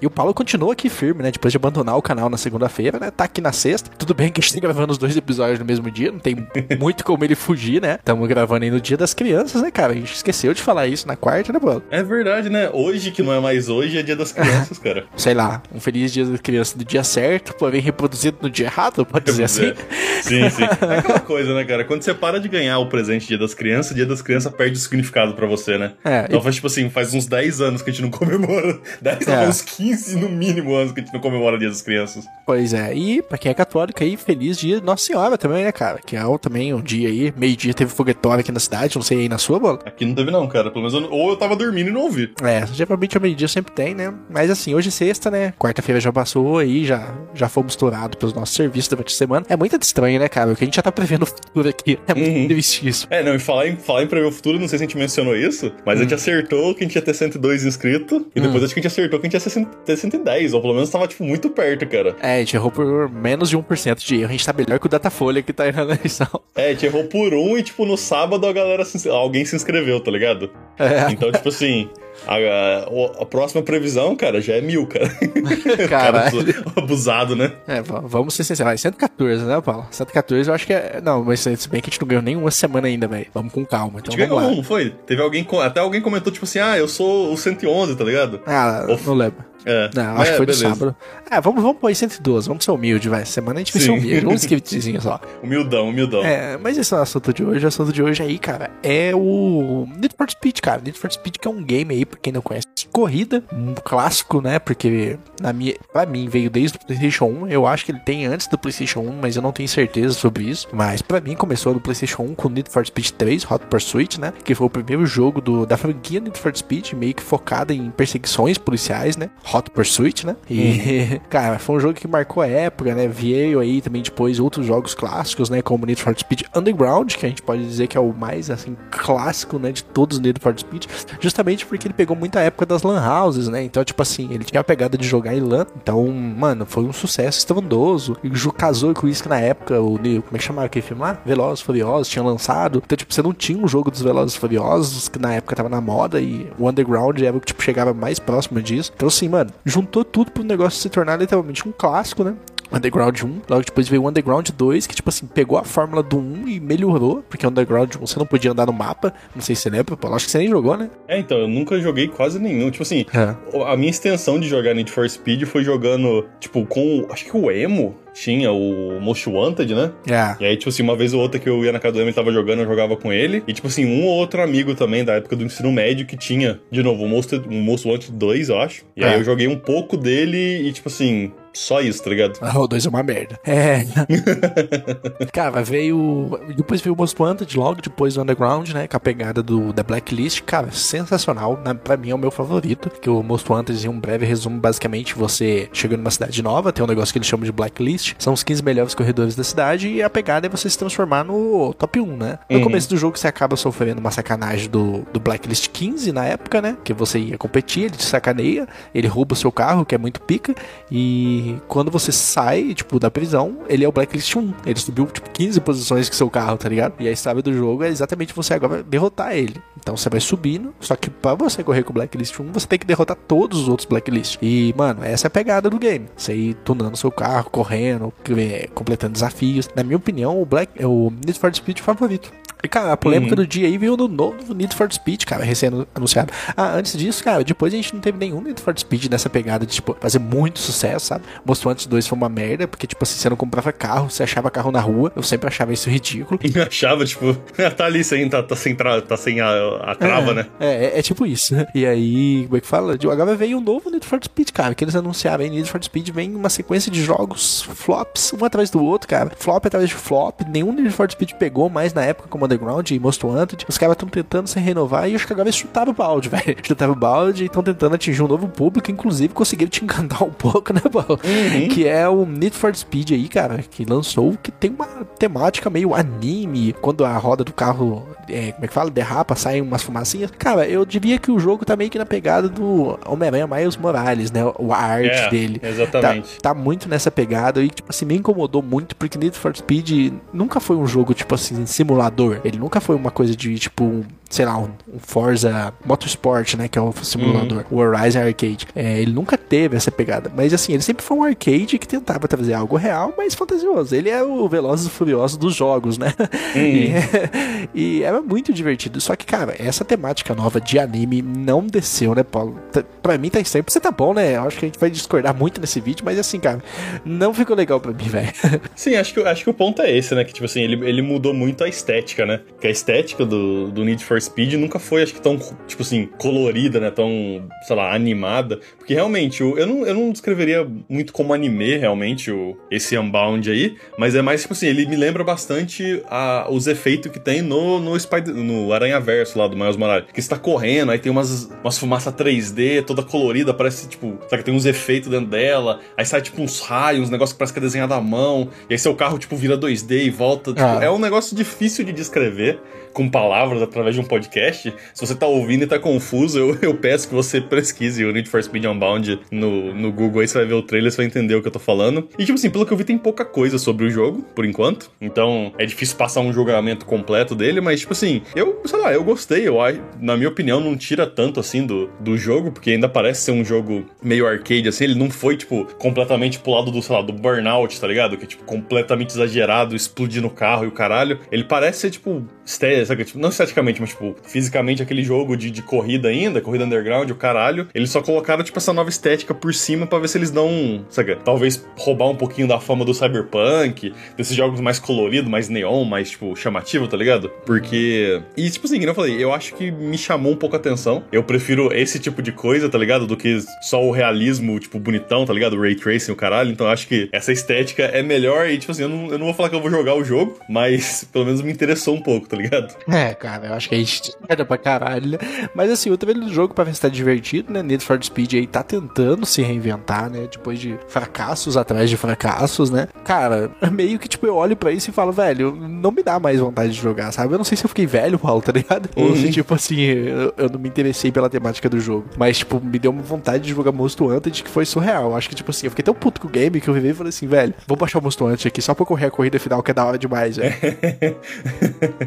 E o Paulo continua aqui firme, né? Depois de abandonar o canal na segunda-feira, né? Tá aqui na sexta. Tudo bem que a gente tá gravando os dois episódios no mesmo dia, não tem muito como ele fugir, né? Estamos gravando aí no dia das crianças, né, cara? A gente esqueceu de falar isso na quarta, né, Paulo? É verdade, né? Hoje, que não é mais hoje, é dia das crianças, cara. Sei lá, um feliz dia das crianças no dia certo, porém reproduzido no dia errado, pode dizer assim? Sim, sim. É aquela coisa, né, cara? Quando você para de ganhar o presente dia das crianças, dia das crianças perde o significado pra você, né? É, Então e- faz, tipo assim, faz uns 10 anos que a gente não comemora. 10 É. não, uns 15 no mínimo anos que a gente não comemora o dia das crianças. Pois é, e pra quem é católico aí, feliz dia de Nossa Senhora também, né, cara? Que é o- também um dia aí, meio-dia teve foguetório aqui na cidade, não sei aí na sua bola. Aqui não teve não, cara. Pelo menos eu, ou eu tava dormindo e não ouvi. É, geralmente ao meio-dia sempre tem, né? Mas assim, hoje é sexta, né? Quarta-feira já passou aí, já, já fomos estourados pelos nossos serviços durante a semana. É muito estranho, né, cara? O que a gente já tá prevendo o futuro aqui. É muito Uhum. triste isso. É, não, e falar em, falar em prever o futuro, não sei se a gente mencionou isso, mas a Hum. gente acertou que a gente ia ter 102 inscritos, e depois acho que a gente acertou que a gente ia ter 100 ter 110, ou pelo menos tava, tipo, muito perto, cara. É, a gente errou por menos de 1% de erro. A gente tá melhor que o Datafolha que tá errando a eleição. É, a gente errou por um e, tipo, no sábado a galera, se- alguém se inscreveu, tá ligado? É, Então, tipo assim, a, a- a próxima previsão, cara, já é mil, cara. Caralho. Cara, abusado, né? é, vamos ser sinceros. Vai, 114, né, Paulo? 114 eu acho que é. Não, mas se bem que a gente não ganhou nenhuma semana ainda, velho. Vamos com calma. A Então gente vamos ganhou lá. um, foi? Teve alguém, até alguém comentou, tipo assim, ah, eu sou o 111, tá ligado? Ah, Of- não lembro. É. Não, acho que foi beleza. do sábado. Ah, vamos, vamos pôr aí 112, vamos ser humilde, vai. Semana a gente vai ser humilde, um scriptzinho só. Humildão, humildão. É, mas esse é o assunto de hoje. O assunto de hoje aí, cara, é o Need for Speed, cara. Need for Speed que é um game aí, pra quem não conhece, corrida, um clássico, né? Porque na minha, pra mim veio desde o PlayStation 1. Eu acho que ele tem antes do PlayStation 1, mas eu não tenho certeza sobre isso. Mas pra mim começou no PlayStation 1 com Need for Speed 3, Hot Pursuit, né? Que foi o primeiro jogo do, da franquia Need for Speed, meio que focada em perseguições policiais, né? Hot Pursuit, né? E, cara, foi um jogo que marcou a época, né? Veio aí também depois outros jogos clássicos, né? Como Need for Speed Underground, que a gente pode dizer que é o mais, assim, clássico, né? De todos os Need for Speed, justamente porque ele pegou muita época das lan houses, né? Então, tipo assim, ele tinha a pegada de jogar em LAN, então, mano, foi um sucesso estrondoso. E o jogo casou com isso que na época, o, como é que chamava aquele filme lá? Velozes Furiosos tinha lançado. Então, tipo, você não tinha um jogo dos Velozes Furiosos, que na época tava na moda, e o Underground era o que, tipo, chegava mais próximo disso. Então, assim, mano, juntou tudo pro negócio se tornar literalmente um clássico, né? Underground 1, logo depois veio o Underground 2, que tipo assim, pegou a fórmula do 1 e melhorou, porque o Underground 1 você não podia andar no mapa, não sei se você lembra, pô, acho que você nem jogou, né? É, então, eu nunca joguei quase nenhum. Tipo assim, É. a minha extensão de jogar Need for Speed foi jogando, tipo, com. Acho que o Emo tinha o Most Wanted, né? É. E aí, tipo assim, uma vez ou outra que eu ia na casa do Emo, ele tava jogando, eu jogava com ele. E, tipo assim, um ou outro amigo também da época do ensino médio que tinha, de novo, o Most, o Most Wanted 2, eu acho. E aí É. eu joguei um pouco dele e, tipo assim, só isso, tá ligado? Ah, O 2 é uma merda. É. cara, veio. Depois veio o Most Wanted, logo depois do Underground, né? Com a pegada do, da Blacklist. Cara, sensacional. Na, pra mim é o meu favorito. Que o Most Wanted, em um breve resumo, basicamente, você chega numa cidade nova, tem um negócio que eles chamam de Blacklist. São os 15 melhores corredores da cidade. E a pegada é você se transformar no top 1, né? No Uhum. começo do jogo você acaba sofrendo uma sacanagem do, do Blacklist 15 na época, né? Que você ia competir, ele te sacaneia, ele rouba o seu carro, que é muito pica. E quando você sai, tipo, da prisão, ele é o Blacklist 1. Ele subiu, tipo, 15 posições com seu carro, tá ligado? E a história do jogo é exatamente você agora derrotar ele. Então você vai subindo, só que pra você correr com o Blacklist 1, você tem que derrotar todos os outros Blacklist. E, mano, essa é a pegada do game. Você ir tunando seu carro, correndo, é, completando desafios. Na minha opinião, o Black é o Need for Speed favorito. E, cara, a polêmica Uhum. do dia aí veio no novo Need for Speed, cara, recém-anunciado. Ah, antes disso, cara, depois a gente não teve nenhum Need for Speed nessa pegada de, tipo, fazer muito sucesso, sabe? Most Wanted 2 foi uma merda, porque, tipo assim, você não comprava carro, você achava carro na rua. Eu sempre achava isso ridículo. E achava, tipo, tá ali sem, tá, tá sem, tra- tá sem a, a trava, é, né? É, é, é tipo isso. E aí, como é que fala? Agora veio um novo Need for Speed, cara, que eles anunciaram aí. Need for Speed vem uma sequência de jogos flops, um atrás do outro, cara. Flop atrás de flop. Nenhum Need for Speed pegou mais na época como Underground e Most Wanted, os caras estão tentando se renovar e acho que agora eles chutaram o balde, velho. Chutaram o balde e estão tentando atingir um novo público, inclusive conseguiram te encantar um pouco, né, Paulo? Uhum. Que é o Need for Speed aí, cara, que lançou, que tem uma temática meio anime, quando a roda do carro, é, como é que fala, derrapa, saem umas fumacinhas. Cara, eu diria que o jogo tá meio que na pegada do Homem-Aranha Miles Morales, né? O arte é, dele. Exatamente. Tá, tá, muito nessa pegada e, tipo assim, me incomodou muito porque Need for Speed nunca foi um jogo, tipo assim, simulador. Ele nunca foi uma coisa de, tipo, sei lá, um, Forza Motorsport, né? Que é o simulador. Uhum. O Horizon Arcade. É, ele nunca teve essa pegada. Mas assim, ele sempre foi um arcade que tentava trazer algo real, mas fantasioso. Ele é o Velozes e Furiosos dos jogos, né? Uhum. E, e, era muito divertido. Só que, cara, essa temática nova de anime não desceu, né, Paulo? Pra mim tá estranho. Pra você tá bom, né? Eu acho que a gente vai discordar muito nesse vídeo, mas assim, cara, não ficou legal pra mim, velho. Sim, acho que, acho que o ponto é esse, né? Que, tipo assim, ele, ele mudou muito a estética, né? Que a estética do, do Need for Speed nunca foi, acho que, tão, tipo assim, colorida, né? Tão, sei lá, animada. Porque realmente, eu, eu, não, eu não descreveria muito como anime, realmente, o, esse Unbound aí. Mas é mais, tipo assim, ele me lembra bastante a, os efeitos que tem no, no, Spider, no Aranha Verso lá do Miles Morales. Que está correndo, aí tem umas, umas fumaças 3D toda colorida, parece, tipo, sabe, tem uns efeitos dentro dela. Aí sai, tipo, uns raios, uns negócios que parece que é desenhado à mão. E aí seu carro, tipo, vira 2D e volta. Tipo, ah. É um negócio difícil de descrever com palavras através de um podcast. Se você tá ouvindo e tá confuso, eu, eu peço que você pesquise o Need for Speed Unbound no, no Google aí, você vai ver o trailer, você vai entender o que eu tô falando. E, tipo assim, pelo que eu vi, tem pouca coisa sobre o jogo, por enquanto. Então, é difícil passar um julgamento completo dele, mas, tipo assim, eu, sei lá, eu gostei. Eu, na minha opinião, não tira tanto, assim, do, do jogo, porque ainda parece ser um jogo meio arcade, assim. Ele não foi, tipo, completamente pro lado do, sei lá, do Burnout, tá ligado? Que é, tipo, completamente exagerado, explodir no carro e o caralho. Ele parece ser, tipo, sabe? Tipo, não esteticamente, mas, tipo, fisicamente aquele jogo de, de corrida ainda, corrida underground, o caralho. Eles só colocaram, tipo, essa nova estética por cima para ver se eles dão, sabe? Talvez roubar um pouquinho da fama do Cyberpunk, desses jogos mais coloridos, mais neon, mais, tipo, chamativo, tá ligado? Porque. E, tipo assim, como eu falei, eu acho que me chamou um pouco a atenção. Eu prefiro esse tipo de coisa, tá ligado? Do que só o realismo, tipo, bonitão, tá ligado? Ray tracing, o caralho. Então eu acho que essa estética é melhor e, tipo assim, eu não, eu não vou falar que eu vou jogar o jogo, mas pelo menos me interessou um pouco, tá ligado? É, cara, eu acho que a era pra caralho, né? Mas assim, o trailer do jogo, pra ver se tá divertido, né? Need for Speed aí tá tentando se reinventar, né? Depois de fracassos atrás de fracassos, né? Cara, meio que tipo, eu olho pra isso e falo, velho, não me dá mais vontade de jogar, sabe? Eu não sei se eu fiquei velho, Paulo, tá ligado? Uhum. Ou se, tipo assim, eu, eu, não me interessei pela temática do jogo. Mas, tipo, me deu uma vontade de jogar Monster Hunter que foi surreal. Acho que, tipo assim, eu fiquei tão puto com o game que eu vivi e falei assim, velho, vou baixar o Monster Hunter aqui só pra correr a corrida final, que é da hora demais, velho.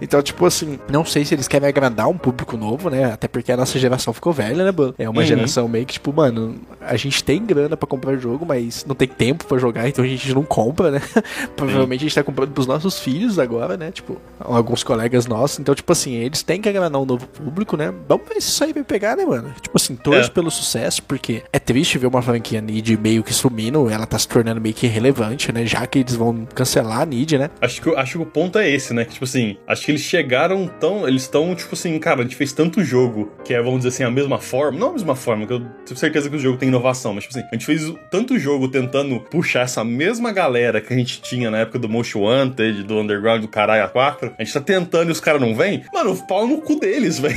então, tipo assim, não sei se eles querem agradar um público novo, né? Até porque a nossa geração ficou velha, né, mano? É uma uhum. geração meio que, tipo, mano, a gente tem grana para comprar jogo, mas não tem tempo para jogar, então a gente não compra, né? Provavelmente a gente tá comprando pros nossos filhos agora, né? Tipo, alguns colegas nossos. Então, tipo assim, eles têm que agradar um novo público, né? Vamos ver se isso aí vai pegar, né, mano? Tipo assim, torço é. pelo sucesso, porque é triste ver uma franquia Nid meio que sumindo, ela tá se tornando meio que irrelevante, né? Já que eles vão cancelar a Nid, né? Acho que, acho que o ponto é esse, né? Que, tipo assim, acho que eles chegaram tão. Eles estão, tipo assim, cara, a gente fez tanto jogo que é, vamos dizer assim, a mesma forma. Não a mesma forma, que eu tenho certeza que o jogo tem inovação, mas, tipo assim, a gente fez tanto jogo tentando puxar essa mesma galera que a gente tinha na época do Motion Wanted, do Underground, do Caralho a 4. A gente tá tentando e os caras não vêm. Mano, pau no cu deles, velho.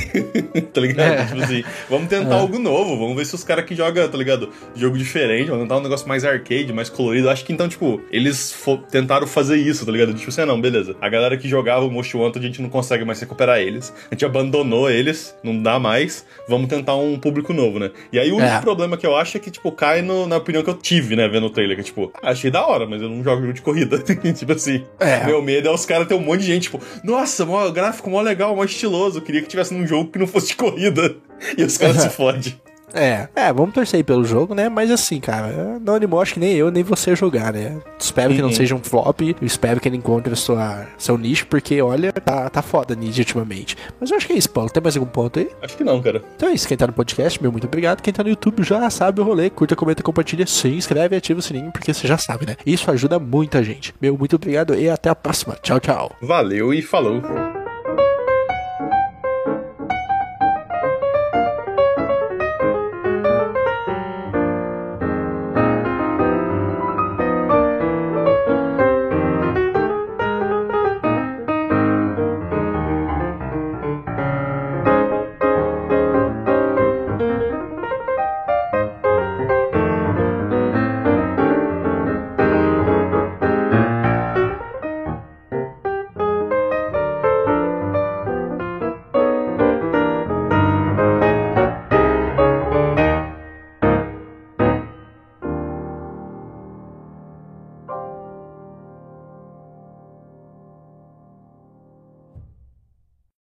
tá ligado? É. Tipo assim, vamos tentar é. algo novo, vamos ver se os caras que jogam, tá ligado? Jogo diferente, vamos tentar um negócio mais arcade, mais colorido. Acho que então, tipo, eles tentaram fazer isso, tá ligado? Tipo assim, ah, não, beleza. A galera que jogava o Motion Wanted, a gente não consegue mais recuperar eles. A gente abandonou eles, não dá mais, vamos tentar um público novo, né? E aí o único é. problema que eu acho é que, tipo, cai no, na opinião que eu tive, né, vendo o trailer, que é tipo, ah, achei da hora, mas eu não jogo jogo de corrida. tipo assim, é. meu medo é os caras ter um monte de gente, tipo, nossa, mó, gráfico mó legal, mó estiloso, eu queria que tivesse num jogo que não fosse de corrida. E os caras se fodem. É, é, vamos torcer aí pelo jogo, né? Mas assim, cara, não animou acho que nem eu, nem você jogar, né? Espero uhum. que não seja um flop, espero que ele encontre sua, seu nicho, porque olha, tá, tá foda nisso ultimamente. Mas eu acho que é isso, Paulo. Tem mais algum ponto aí? Acho que não, cara. Então é isso, quem tá no podcast, meu muito obrigado. Quem tá no YouTube já sabe o rolê, curta, comenta, compartilha, se inscreve e ativa o sininho, porque você já sabe, né? Isso ajuda muita gente. Meu muito obrigado e até a próxima. Tchau, tchau. Valeu e falou.